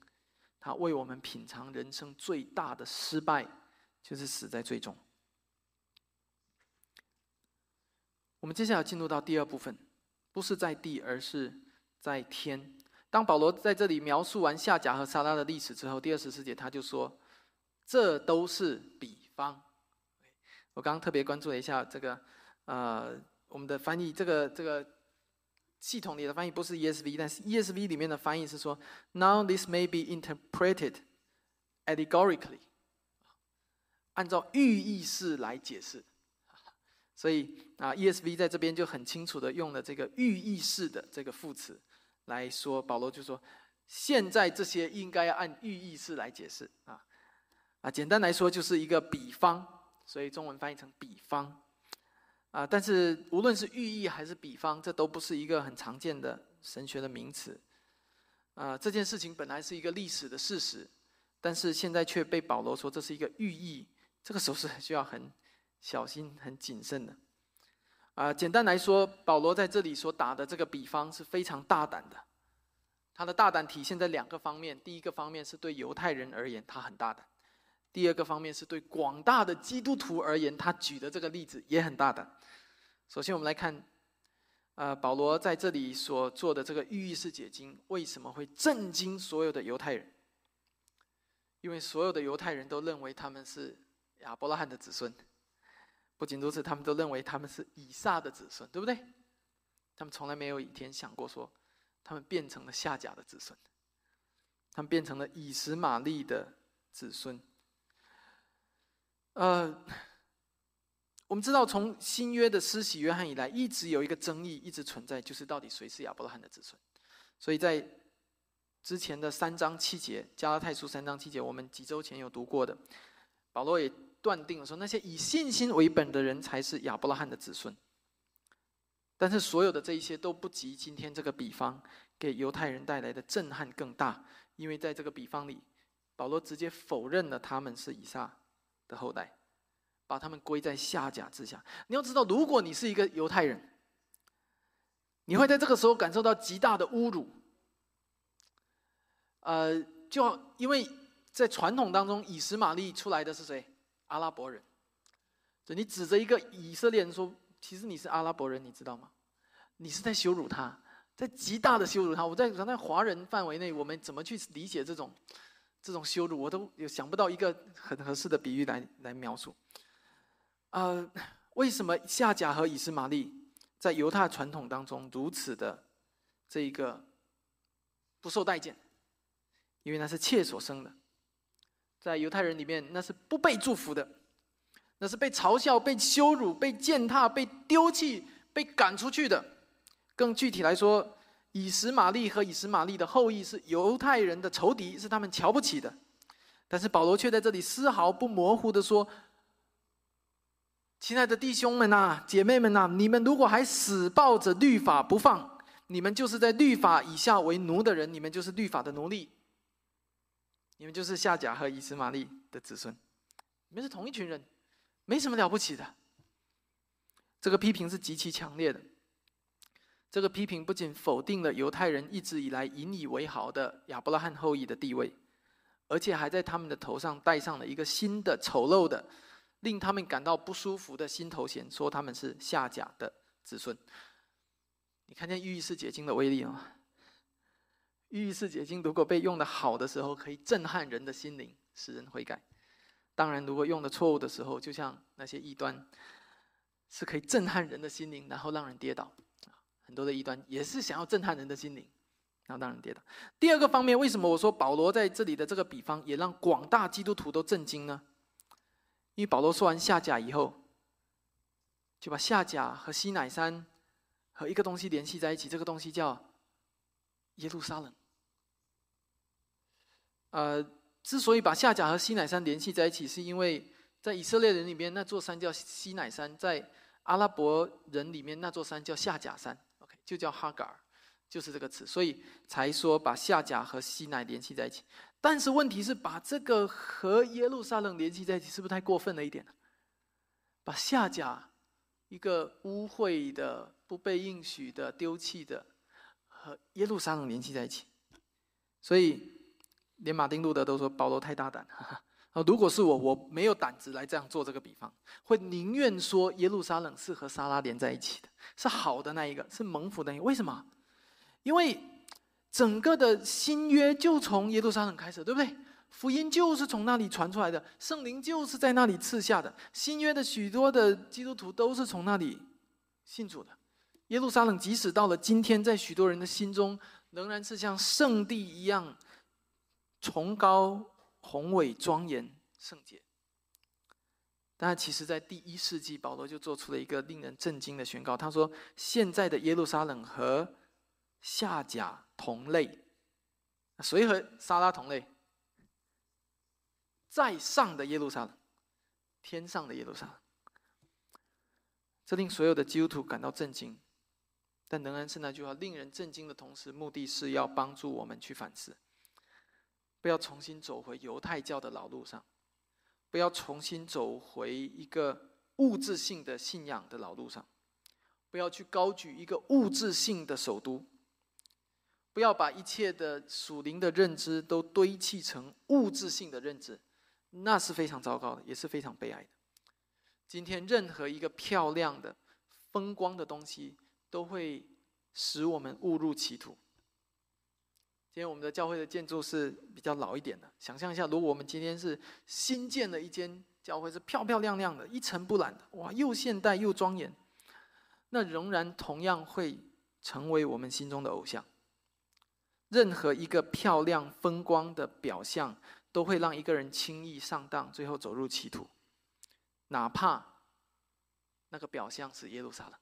他为我们品尝人生最大的失败，就是死在最终。我们接下来进入到第二部分，不是在地，而是在天。当保罗在这里描述完夏甲和撒拉的历史之后，第二十四节他就说：“这都是比方。”我刚刚特别关注了一下这个，呃，我们的翻译，这个这个系统里的翻译不是 ESV，但是 ESV 里面的翻译是说：“Now this may be interpreted allegorically。”按照寓意式来解释。所以啊，ESV 在这边就很清楚的用了这个寓意式的这个副词来说，保罗就说，现在这些应该要按寓意式来解释啊啊，简单来说就是一个比方，所以中文翻译成比方啊。但是无论是寓意还是比方，这都不是一个很常见的神学的名词啊。这件事情本来是一个历史的事实，但是现在却被保罗说这是一个寓意，这个时候是需要很。小心、很谨慎的，啊，简单来说，保罗在这里所打的这个比方是非常大胆的。他的大胆体现在两个方面：第一个方面是对犹太人而言，他很大胆；第二个方面是对广大的基督徒而言，他举的这个例子也很大胆。首先，我们来看，呃，保罗在这里所做的这个寓意式解经，为什么会震惊所有的犹太人？因为所有的犹太人都认为他们是亚伯拉罕的子孙。不仅如此，他们都认为他们是以撒的子孙，对不对？他们从来没有一天想过说，他们变成了夏甲的子孙，他们变成了以实玛利的子孙。呃，我们知道，从新约的施洗约翰以来，一直有一个争议一直存在，就是到底谁是亚伯拉罕的子孙。所以在之前的三章七节，加拉太书三章七节，我们几周前有读过的，保罗也。断定了说，那些以信心为本的人才是亚伯拉罕的子孙。但是，所有的这一些都不及今天这个比方给犹太人带来的震撼更大，因为在这个比方里，保罗直接否认了他们是以撒的后代，把他们归在夏甲之下。你要知道，如果你是一个犹太人，你会在这个时候感受到极大的侮辱。呃，就因为在传统当中，以实玛利出来的是谁？阿拉伯人，就你指着一个以色列人说：“其实你是阿拉伯人，你知道吗？”你是在羞辱他，在极大的羞辱他。我在在华人范围内，我们怎么去理解这种这种羞辱？我都有想不到一个很合适的比喻来来描述。呃，为什么夏甲和以斯玛利在犹太传统当中如此的这一个不受待见？因为那是妾所生的。在犹太人里面，那是不被祝福的，那是被嘲笑、被羞辱、被践踏、被丢弃、被赶出去的。更具体来说，以实玛利和以实玛利的后裔是犹太人的仇敌，是他们瞧不起的。但是保罗却在这里丝毫不模糊的说：“亲爱的弟兄们呐，姐妹们呐，你们如果还死抱着律法不放，你们就是在律法以下为奴的人，你们就是律法的奴隶。”你们就是夏甲和以斯玛利的子孙，你们是同一群人，没什么了不起的。这个批评是极其强烈的。这个批评不仅否定了犹太人一直以来引以为豪的亚伯拉罕后裔的地位，而且还在他们的头上戴上了一个新的丑陋的、令他们感到不舒服的新头衔，说他们是夏甲的子孙。你看见寓意式解经的威力了吗？寓意式解经如果被用的好的时候，可以震撼人的心灵，使人悔改；当然，如果用的错误的时候，就像那些异端，是可以震撼人的心灵，然后让人跌倒。很多的异端也是想要震撼人的心灵，然后让人跌倒。第二个方面，为什么我说保罗在这里的这个比方也让广大基督徒都震惊呢？因为保罗说完下甲以后，就把下甲和西乃山和一个东西联系在一起，这个东西叫耶路撒冷。呃，之所以把夏甲和西乃山联系在一起，是因为在以色列人里面那座山叫西乃山，在阿拉伯人里面那座山叫夏甲山，OK，就叫哈嘎尔，就是这个词，所以才说把夏甲和西乃联系在一起。但是问题是，把这个和耶路撒冷联系在一起，是不是太过分了一点？把夏甲一个污秽的、不被应许的、丢弃的，和耶路撒冷联系在一起，所以。连马丁路德都说保罗太大胆，啊，如果是我，我没有胆子来这样做这个比方，会宁愿说耶路撒冷是和撒拉连在一起的，是好的那一个，是蒙福的那个。为什么？因为整个的新约就从耶路撒冷开始，对不对？福音就是从那里传出来的，圣灵就是在那里赐下的。新约的许多的基督徒都是从那里信主的。耶路撒冷即使到了今天，在许多人的心中，仍然是像圣地一样崇高。宏伟庄严圣洁，但其实，在第一世纪，保罗就做出了一个令人震惊的宣告。他说：“现在的耶路撒冷和夏甲同类，谁和撒拉同类？在上的耶路撒冷，天上的耶路撒冷。”这令所有的基督徒感到震惊，但仍然是那句话：令人震惊的同时，目的是要帮助我们去反思。不要重新走回犹太教的老路上，不要重新走回一个物质性的信仰的老路上，不要去高举一个物质性的首都，不要把一切的属灵的认知都堆砌成物质性的认知，那是非常糟糕的，也是非常悲哀的。今天任何一个漂亮的、风光的东西，都会使我们误入歧途。今天我们的教会的建筑是比较老一点的。想象一下，如果我们今天是新建了一间教会，是漂漂亮亮的、一尘不染的，哇，又现代又庄严，那仍然同样会成为我们心中的偶像。任何一个漂亮风光的表象，都会让一个人轻易上当，最后走入歧途。哪怕那个表象是耶路撒冷，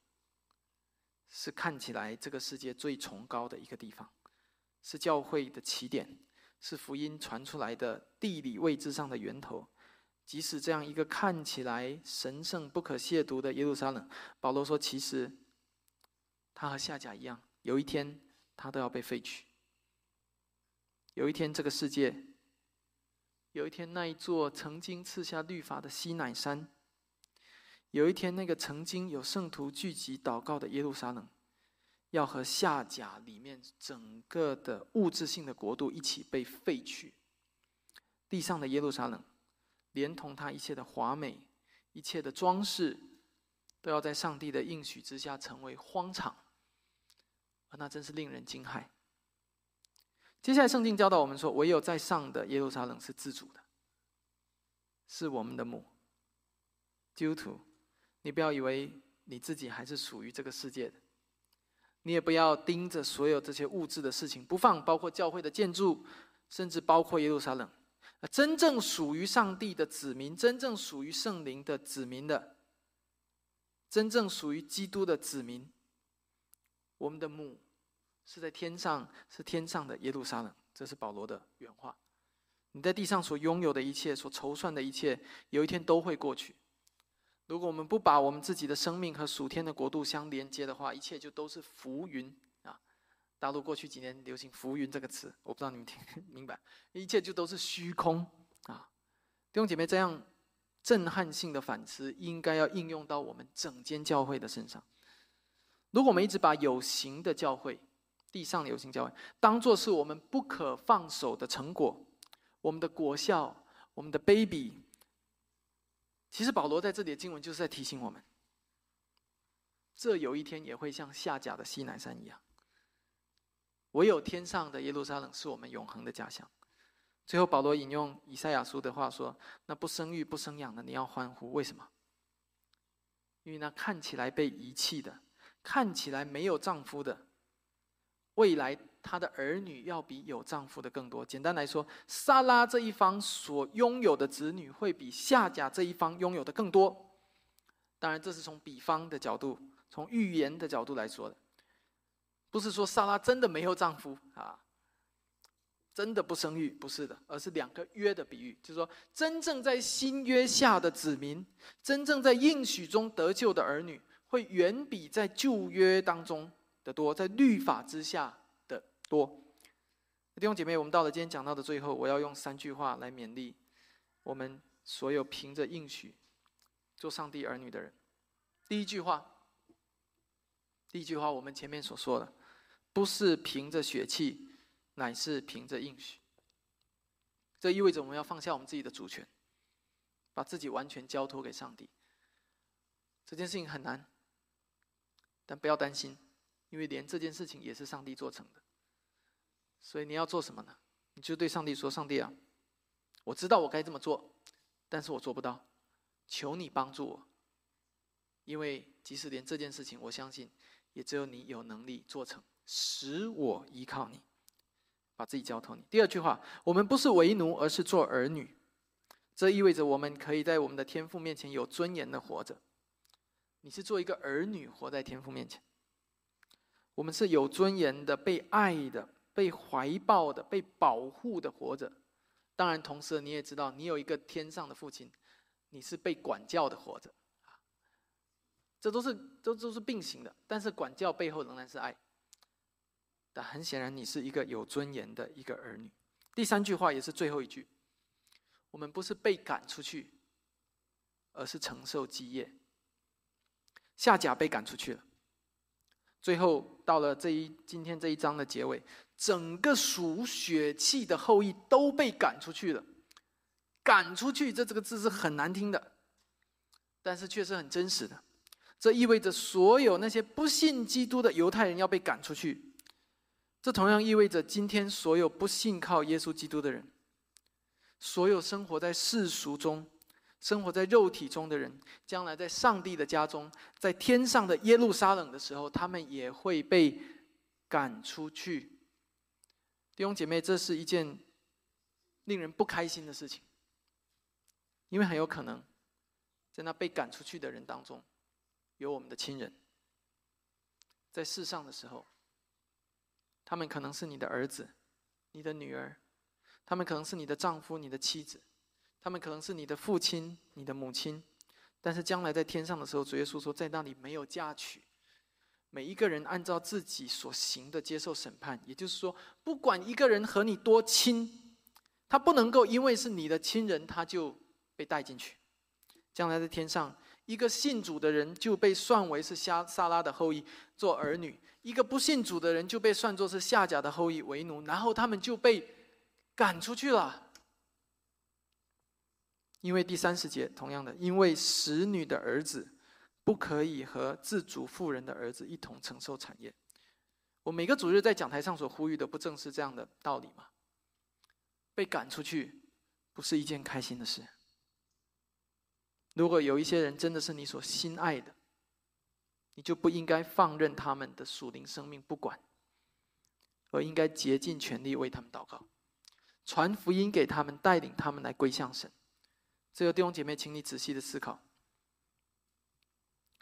是看起来这个世界最崇高的一个地方。是教会的起点，是福音传出来的地理位置上的源头。即使这样一个看起来神圣不可亵渎的耶路撒冷，保罗说，其实他和夏甲一样，有一天他都要被废去。有一天，这个世界，有一天那一座曾经赐下律法的西乃山，有一天那个曾经有圣徒聚集祷告的耶路撒冷。要和下甲里面整个的物质性的国度一起被废去，地上的耶路撒冷，连同它一切的华美、一切的装饰，都要在上帝的应许之下成为荒场，而那真是令人惊骇。接下来，圣经教导我们说，唯有在上的耶路撒冷是自主的，是我们的母。基督徒，你不要以为你自己还是属于这个世界的。你也不要盯着所有这些物质的事情不放，包括教会的建筑，甚至包括耶路撒冷。真正属于上帝的子民，真正属于圣灵的子民的，真正属于基督的子民，我们的母是在天上，是天上的耶路撒冷。这是保罗的原话。你在地上所拥有的一切，所筹算的一切，有一天都会过去。如果我们不把我们自己的生命和属天的国度相连接的话，一切就都是浮云啊！大陆过去几年流行“浮云”这个词，我不知道你们听明白？一切就都是虚空啊！弟兄姐妹，这样震撼性的反思，应该要应用到我们整间教会的身上。如果我们一直把有形的教会、地上的有形教会，当做是我们不可放手的成果，我们的果效，我们的 baby。其实保罗在这里的经文就是在提醒我们，这有一天也会像下甲的西南山一样，唯有天上的耶路撒冷是我们永恒的家乡。最后，保罗引用以赛亚书的话说：“那不生育不生养的，你要欢呼，为什么？因为那看起来被遗弃的，看起来没有丈夫的，未来。”他的儿女要比有丈夫的更多。简单来说，萨拉这一方所拥有的子女会比夏甲这一方拥有的更多。当然，这是从比方的角度、从预言的角度来说的，不是说萨拉真的没有丈夫啊，真的不生育，不是的，而是两个约的比喻，就是说，真正在新约下的子民，真正在应许中得救的儿女，会远比在旧约当中的多，在律法之下。多弟兄姐妹，我们到了今天讲到的最后，我要用三句话来勉励我们所有凭着应许做上帝儿女的人。第一句话，第一句话，我们前面所说的，不是凭着血气，乃是凭着应许。这意味着我们要放下我们自己的主权，把自己完全交托给上帝。这件事情很难，但不要担心，因为连这件事情也是上帝做成的。所以你要做什么呢？你就对上帝说：“上帝啊，我知道我该这么做，但是我做不到，求你帮助我。因为即使连这件事情，我相信也只有你有能力做成，使我依靠你，把自己交托你。”第二句话，我们不是为奴，而是做儿女。这意味着我们可以在我们的天父面前有尊严的活着。你是做一个儿女活在天父面前，我们是有尊严的、被爱的、被怀抱的、被保护的活着。当然，同时你也知道，你有一个天上的父亲，你是被管教的活着。这都是都都是并行的，但是管教背后仍然是爱。但很显然，你是一个有尊严的一个儿女。第三句话也是最后一句。我们不是被赶出去，而是承受基业。夏甲被赶出去了，最后到了这一今天这一章的结尾，整个属血气的后裔都被赶出去了。赶出去，这这个字是很难听的，但是却是很真实的。这意味着所有那些不信基督的犹太人要被赶出去，这同样意味着今天所有不信靠耶稣基督的人。所有生活在世俗中、生活在肉体中的人，将来在上帝的家中，在天上的耶路撒冷的时候，他们也会被赶出去。弟兄姐妹，这是一件令人不开心的事情，因为很有可能在那被赶出去的人当中，有我们的亲人。在世上的时候，他们可能是你的儿子、你的女儿。他们可能是你的丈夫、你的妻子，他们可能是你的父亲、你的母亲，但是将来在天上的时候，主耶稣说，在那里没有嫁娶，每一个人按照自己所行的接受审判。也就是说，不管一个人和你多亲，他不能够因为是你的亲人，他就被带进去。将来在天上，一个信主的人就被算为是夏萨拉的后裔做儿女，一个不信主的人就被算作是夏甲的后裔为奴，然后他们就被。赶出去了，因为第三十节同样的，因为使女的儿子不可以和自主妇人的儿子一同承受产业。我每个主日在讲台上所呼吁的，不正是这样的道理吗？被赶出去不是一件开心的事。如果有一些人真的是你所心爱的，你就不应该放任他们的属灵生命不管，而应该竭尽全力为他们祷告。传福音给他们，带领他们来归向神。这个弟兄姐妹，请你仔细的思考。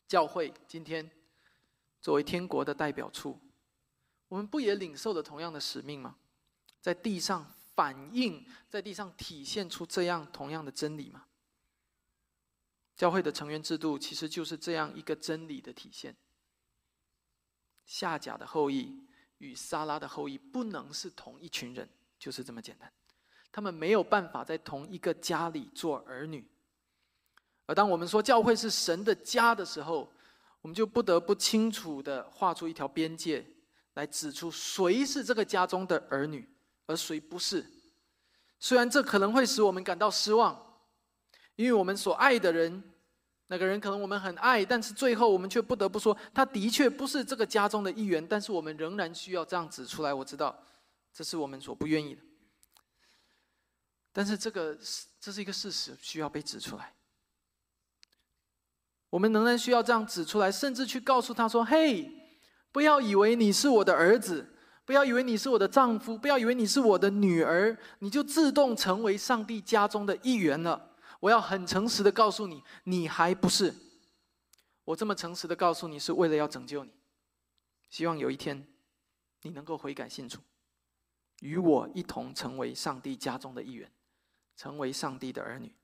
教会今天作为天国的代表处，我们不也领受了同样的使命吗？在地上反映，在地上体现出这样同样的真理吗？教会的成员制度其实就是这样一个真理的体现。夏甲的后裔与撒拉的后裔不能是同一群人。就是这么简单，他们没有办法在同一个家里做儿女。而当我们说教会是神的家的时候，我们就不得不清楚的画出一条边界，来指出谁是这个家中的儿女，而谁不是。虽然这可能会使我们感到失望，因为我们所爱的人，那个人可能我们很爱，但是最后我们却不得不说，他的确不是这个家中的一员。但是我们仍然需要这样指出来。我知道。这是我们所不愿意的，但是这个是这是一个事实，需要被指出来。我们仍然需要这样指出来，甚至去告诉他说：“嘿，不要以为你是我的儿子，不要以为你是我的丈夫，不要以为你是我的女儿，你就自动成为上帝家中的一员了。我要很诚实的告诉你，你还不是。我这么诚实的告诉你，是为了要拯救你，希望有一天你能够悔改信主。”与我一同成为上帝家中的一员，成为上帝的儿女。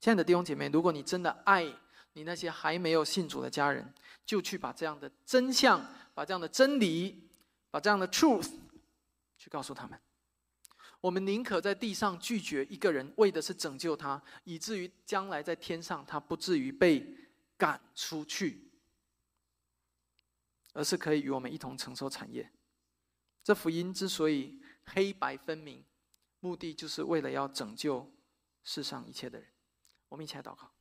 亲爱的弟兄姐妹，如果你真的爱你那些还没有信主的家人，就去把这样的真相、把这样的真理、把这样的 truth 去告诉他们。我们宁可在地上拒绝一个人，为的是拯救他，以至于将来在天上他不至于被赶出去，而是可以与我们一同承受产业。这福音之所以黑白分明，目的就是为了要拯救世上一切的人，我们一起来祷告。